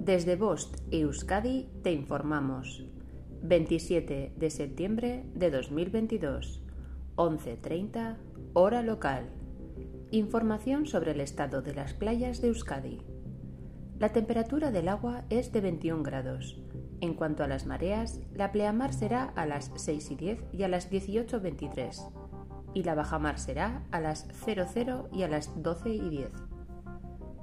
Desde Bost Euskadi te informamos. 27 de septiembre de 2022, 11.30, hora local. Información sobre el estado de las playas de Euskadi. La temperatura del agua es de 21 grados. En cuanto a las mareas, la pleamar será a las 6 y 10 y a las 18.23 y la bajamar será a las 00 y a las 12 y 10.